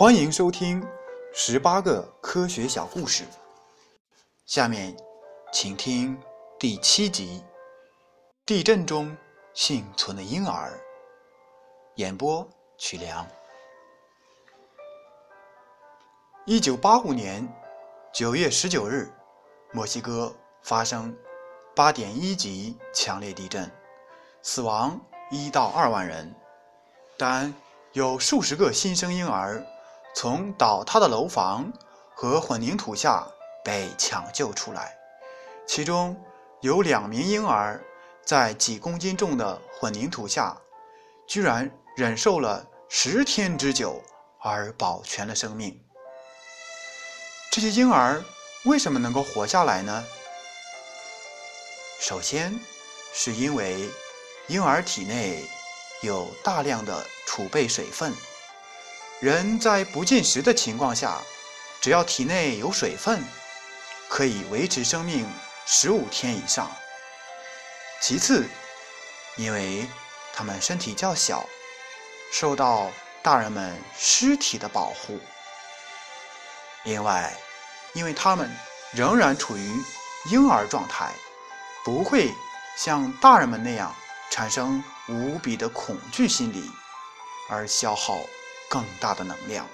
欢迎收听十八个科学小故事。下面，请听第七集：地震中幸存的婴儿。演播：曲良。一九八五年九月十九日，墨西哥发生八点一级强烈地震，死亡一到二万人，但有数十个新生婴儿。从倒塌的楼房和混凝土下被抢救出来，其中有两名婴儿在几公斤重的混凝土下，居然忍受了十天之久而保全了生命。这些婴儿为什么能够活下来呢？首先，是因为婴儿体内有大量的储备水分。人在不进食的情况下，只要体内有水分，可以维持生命十五天以上。其次，因为他们身体较小，受到大人们尸体的保护；另外，因为他们仍然处于婴儿状态，不会像大人们那样产生无比的恐惧心理，而消耗。更大的能量。